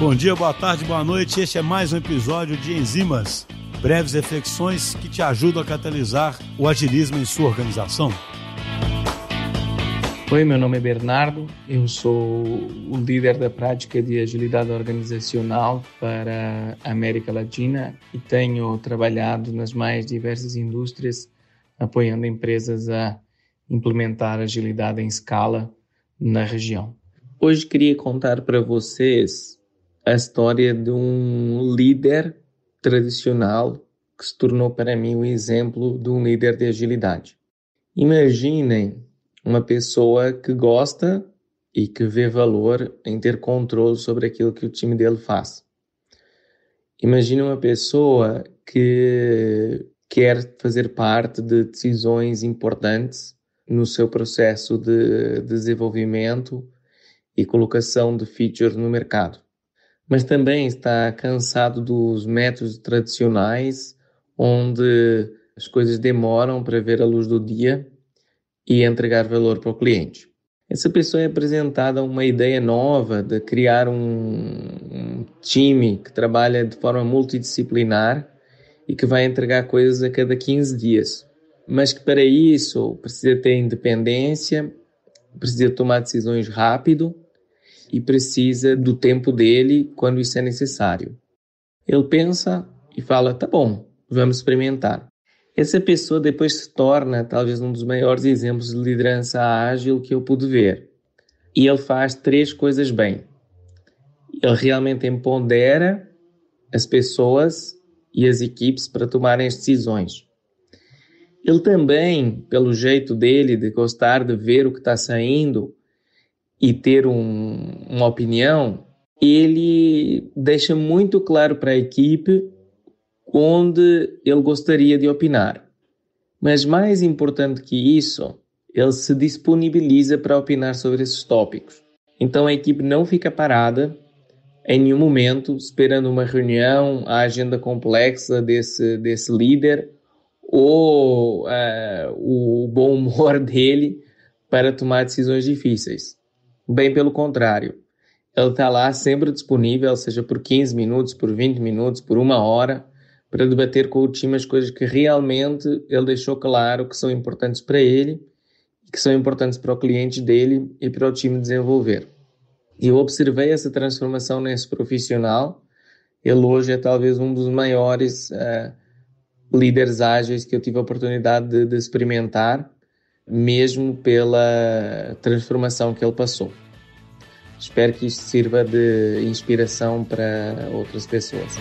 Bom dia, boa tarde, boa noite. Este é mais um episódio de Enzimas, breves reflexões que te ajudam a catalisar o agilismo em sua organização. Oi, meu nome é Bernardo, eu sou o líder da prática de agilidade organizacional para a América Latina e tenho trabalhado nas mais diversas indústrias, apoiando empresas a implementar agilidade em escala na região. Hoje queria contar para vocês a história de um líder tradicional que se tornou para mim o exemplo de um líder de agilidade. Imaginem uma pessoa que gosta e que vê valor em ter controle sobre aquilo que o time dele faz. Imagine uma pessoa que quer fazer parte de decisões importantes no seu processo de desenvolvimento e colocação de features no mercado. Mas também está cansado dos métodos tradicionais, onde as coisas demoram para ver a luz do dia e entregar valor para o cliente. Essa pessoa é apresentada uma ideia nova de criar um, um time que trabalha de forma multidisciplinar e que vai entregar coisas a cada 15 dias. Mas que para isso precisa ter independência, precisa tomar decisões rápido e precisa do tempo dele quando isso é necessário. Ele pensa e fala: tá bom, vamos experimentar. Essa pessoa depois se torna talvez um dos maiores exemplos de liderança ágil que eu pude ver. E ele faz três coisas bem. Ele realmente empodera as pessoas e as equipes para tomarem as decisões. Ele também, pelo jeito dele de gostar de ver o que está saindo e ter um, uma opinião, ele deixa muito claro para a equipe onde ele gostaria de opinar. Mas mais importante que isso, ele se disponibiliza para opinar sobre esses tópicos. Então a equipe não fica parada em nenhum momento esperando uma reunião, a agenda complexa desse, desse líder ou uh, o bom humor dele para tomar decisões difíceis. Bem pelo contrário, ele está lá sempre disponível, seja por 15 minutos, por 20 minutos, por uma hora, para debater com o time as coisas que realmente ele deixou claro que são importantes para ele que são importantes para o cliente dele e para o time desenvolver. E eu observei essa transformação nesse profissional. Ele hoje é talvez um dos maiores uh, líderes ágeis que eu tive a oportunidade de, de experimentar, mesmo pela transformação que ele passou. Espero que isto sirva de inspiração para outras pessoas.